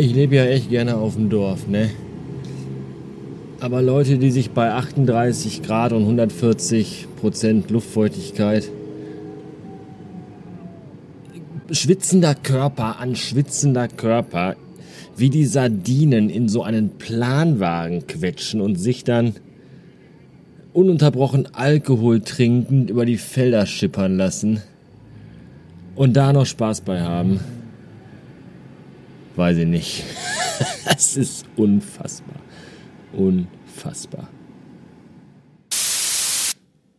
Ich lebe ja echt gerne auf dem Dorf, ne? Aber Leute, die sich bei 38 Grad und 140 Prozent Luftfeuchtigkeit schwitzender Körper an schwitzender Körper wie die Sardinen in so einen Planwagen quetschen und sich dann ununterbrochen Alkohol trinkend über die Felder schippern lassen und da noch Spaß bei haben. Weiß ich nicht. Das ist unfassbar. Unfassbar.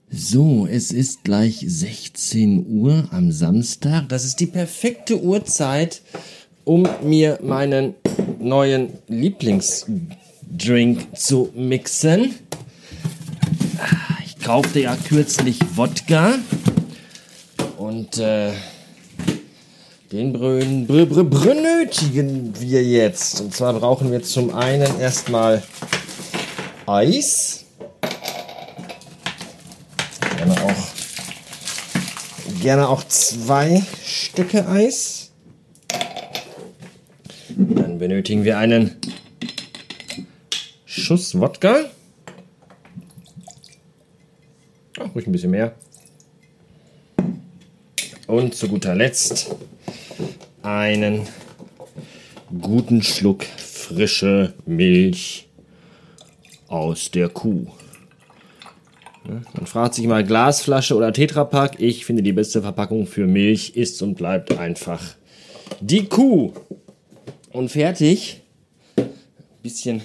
So, es ist gleich 16 Uhr am Samstag. Das ist die perfekte Uhrzeit, um mir meinen neuen Lieblingsdrink zu mixen. Ich kaufte ja kürzlich Wodka und äh, den Brün, br, br, benötigen wir jetzt. Und zwar brauchen wir zum einen erstmal Eis. Gerne auch, gerne auch zwei Stücke Eis. Dann benötigen wir einen Schuss Wodka. Ach, ruhig ein bisschen mehr. Und zu guter Letzt einen guten Schluck frische Milch aus der Kuh. Man fragt sich mal Glasflasche oder Tetrapack. Ich finde die beste Verpackung für Milch ist und bleibt einfach die Kuh. Und fertig. Ein bisschen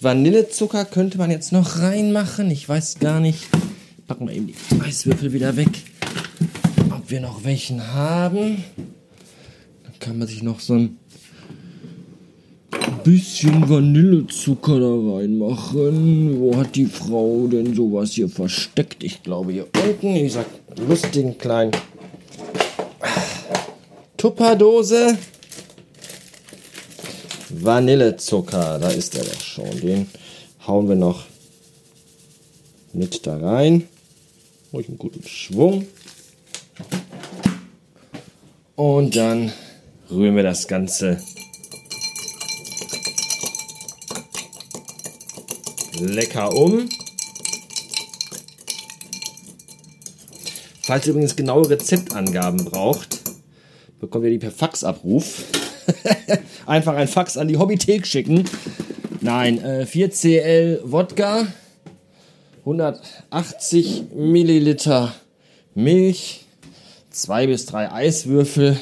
Vanillezucker könnte man jetzt noch reinmachen. Ich weiß gar nicht. Packen wir eben die Eiswürfel wieder weg. Ob wir noch welchen haben. Kann man sich noch so ein bisschen Vanillezucker da reinmachen. Wo hat die Frau denn sowas hier versteckt? Ich glaube hier unten. Ich sag lustigen kleinen Tupperdose. Vanillezucker, da ist er doch schon. Den hauen wir noch mit da rein. Ruhig einen guten Schwung. Und dann rühren wir das Ganze lecker um. Falls ihr übrigens genaue Rezeptangaben braucht, bekommt ihr die per Faxabruf. Einfach ein Fax an die Hobbythek schicken. Nein, äh, 4cl Wodka, 180 Milliliter Milch, zwei bis drei Eiswürfel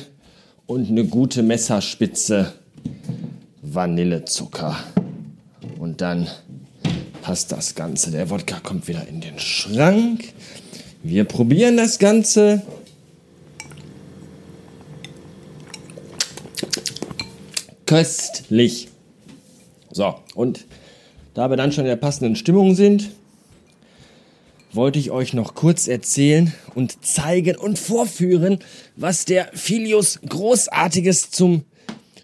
und eine gute Messerspitze Vanillezucker. Und dann passt das Ganze. Der Wodka kommt wieder in den Schrank. Wir probieren das Ganze. Köstlich. So, und da wir dann schon in der passenden Stimmung sind, wollte ich euch noch kurz erzählen und zeigen und vorführen, was der Filius Großartiges zum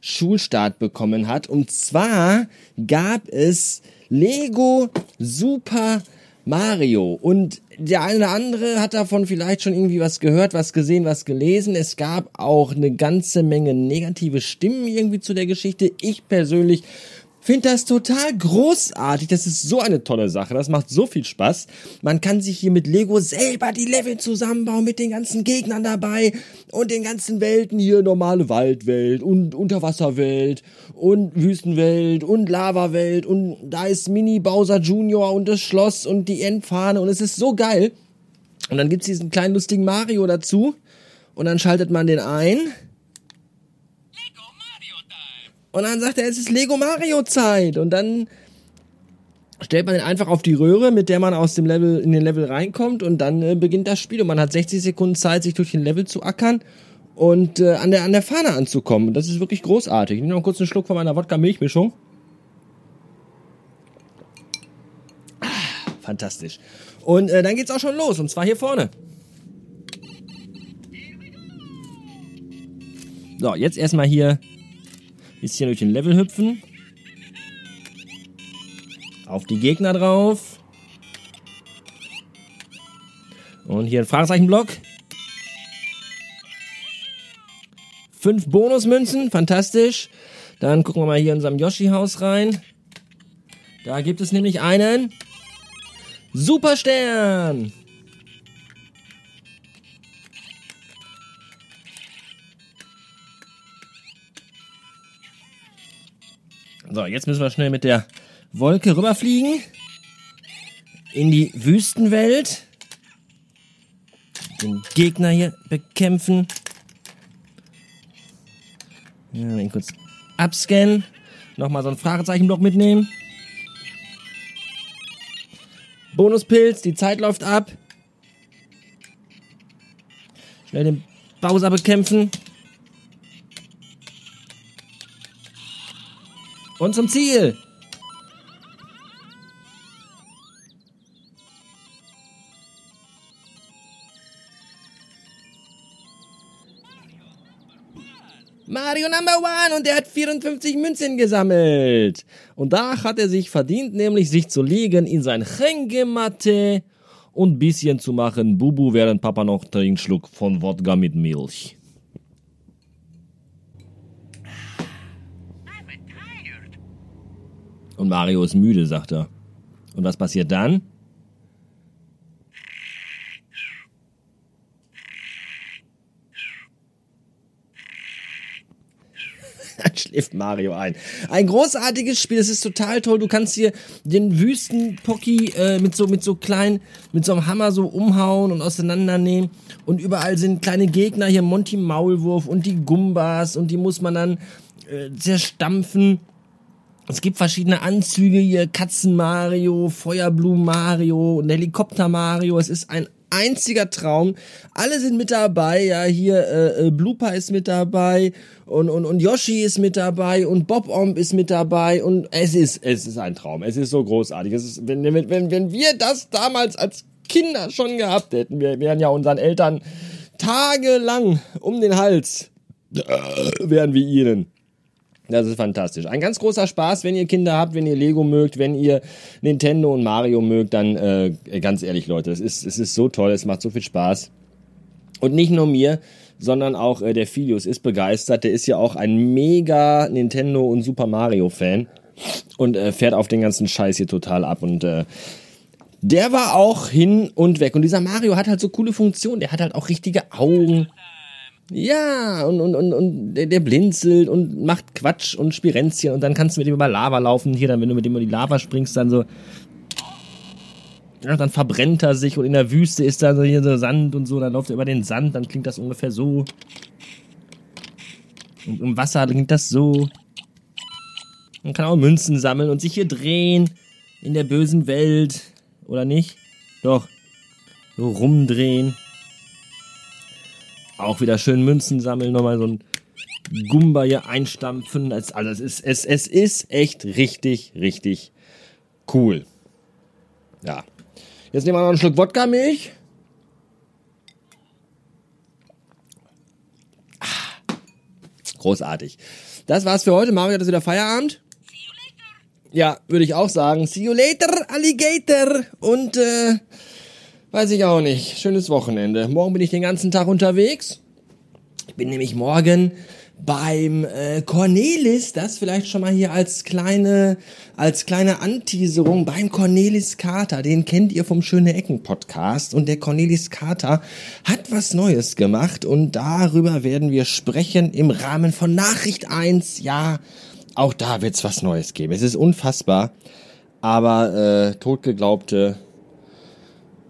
Schulstart bekommen hat. Und zwar gab es Lego Super Mario. Und der eine oder andere hat davon vielleicht schon irgendwie was gehört, was gesehen, was gelesen. Es gab auch eine ganze Menge negative Stimmen irgendwie zu der Geschichte. Ich persönlich finde das total großartig. Das ist so eine tolle Sache. Das macht so viel Spaß. Man kann sich hier mit Lego selber die Level zusammenbauen mit den ganzen Gegnern dabei und den ganzen Welten hier normale Waldwelt und Unterwasserwelt und Wüstenwelt und Lavawelt und da ist Mini Bowser Junior und das Schloss und die Endfahne und es ist so geil. Und dann gibt's diesen kleinen lustigen Mario dazu und dann schaltet man den ein und dann sagt er, es ist Lego Mario Zeit. Und dann stellt man ihn einfach auf die Röhre, mit der man aus dem Level in den Level reinkommt und dann äh, beginnt das Spiel und man hat 60 Sekunden Zeit, sich durch den Level zu ackern und äh, an der an der Fahne anzukommen. Und das ist wirklich großartig. Ich nehme noch kurz einen Schluck von meiner Wodka Milchmischung. Ah, fantastisch. Und äh, dann geht's auch schon los und zwar hier vorne. So, jetzt erstmal hier Bisschen durch den Level hüpfen. Auf die Gegner drauf. Und hier ein Fragezeichenblock. Fünf Bonusmünzen, fantastisch. Dann gucken wir mal hier in unserem Yoshi-Haus rein. Da gibt es nämlich einen Superstern. So, jetzt müssen wir schnell mit der Wolke rüberfliegen. In die Wüstenwelt. Den Gegner hier bekämpfen. Ja, den kurz abscannen. Nochmal so ein Fragezeichenblock mitnehmen. Bonuspilz, die Zeit läuft ab. Schnell den Bowser bekämpfen. Und zum Ziel. Mario Number One und er hat 54 Münzen gesammelt. Und da hat er sich verdient, nämlich sich zu legen in sein Hängematte und bisschen zu machen Bubu, während Papa noch einen Schluck von Wodka mit Milch. Und Mario ist müde, sagt er. Und was passiert dann? Dann schläft Mario ein. Ein großartiges Spiel, es ist total toll. Du kannst hier den Wüstenpocky äh, mit so mit so kleinen, mit so einem Hammer so umhauen und auseinandernehmen. Und überall sind kleine Gegner hier, Monty Maulwurf und die Gumbas und die muss man dann äh, zerstampfen. Es gibt verschiedene Anzüge hier, Katzen Mario, Feuerblumen Mario und Helikopter Mario. Es ist ein einziger Traum. Alle sind mit dabei. Ja, hier äh, äh, Blooper ist mit dabei und, und, und Yoshi ist mit dabei und Bob Omb ist mit dabei und es ist es ist ein Traum. Es ist so großartig. Es ist, wenn, wenn, wenn, wir das damals als Kinder schon gehabt hätten, wir wären ja unseren Eltern tagelang um den Hals, äh, wären wir ihnen. Das ist fantastisch. Ein ganz großer Spaß, wenn ihr Kinder habt, wenn ihr Lego mögt, wenn ihr Nintendo und Mario mögt, dann äh, ganz ehrlich, Leute, es ist, es ist so toll, es macht so viel Spaß. Und nicht nur mir, sondern auch äh, der Filius ist begeistert. Der ist ja auch ein mega Nintendo und Super Mario Fan und äh, fährt auf den ganzen Scheiß hier total ab und äh, der war auch hin und weg. Und dieser Mario hat halt so coole Funktionen. Der hat halt auch richtige Augen. Ja, und, und, und, und der, der blinzelt und macht Quatsch und Spirenzchen und dann kannst du mit ihm über Lava laufen. Hier, dann, wenn du mit ihm über die Lava springst, dann so. Ja, dann verbrennt er sich und in der Wüste ist da so hier so Sand und so, dann läuft er über den Sand, dann klingt das ungefähr so. Und im Wasser klingt das so. Man kann auch Münzen sammeln und sich hier drehen in der bösen Welt. Oder nicht? Doch. So rumdrehen. Auch wieder schön Münzen sammeln, nochmal so ein Gumba hier einstampfen. Also es ist, es, es ist echt richtig, richtig cool. Ja. Jetzt nehmen wir noch einen Schluck Wodka-Milch. Ah, großartig. Das war's für heute. Mario hat jetzt wieder Feierabend. Ja, würde ich auch sagen. See you later, Alligator. Und äh, Weiß ich auch nicht. Schönes Wochenende. Morgen bin ich den ganzen Tag unterwegs. Ich bin nämlich morgen beim äh, Cornelis, das vielleicht schon mal hier als kleine, als kleine Anteaserung beim Cornelis Carter. Den kennt ihr vom Schöne Ecken Podcast und der Cornelis Carter hat was Neues gemacht und darüber werden wir sprechen im Rahmen von Nachricht 1. Ja, auch da wird's was Neues geben. Es ist unfassbar, aber äh, totgeglaubte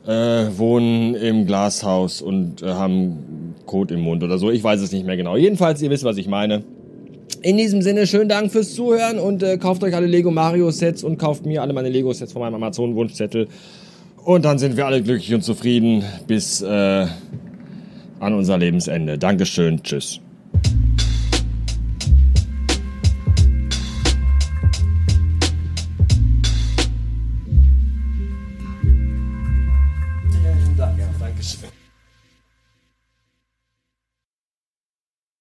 äh, wohnen im Glashaus und äh, haben Kot im Mund oder so. Ich weiß es nicht mehr genau. Jedenfalls, ihr wisst, was ich meine. In diesem Sinne, schönen Dank fürs Zuhören und äh, kauft euch alle Lego Mario Sets und kauft mir alle meine Lego Sets von meinem Amazon Wunschzettel. Und dann sind wir alle glücklich und zufrieden bis äh, an unser Lebensende. Dankeschön, tschüss.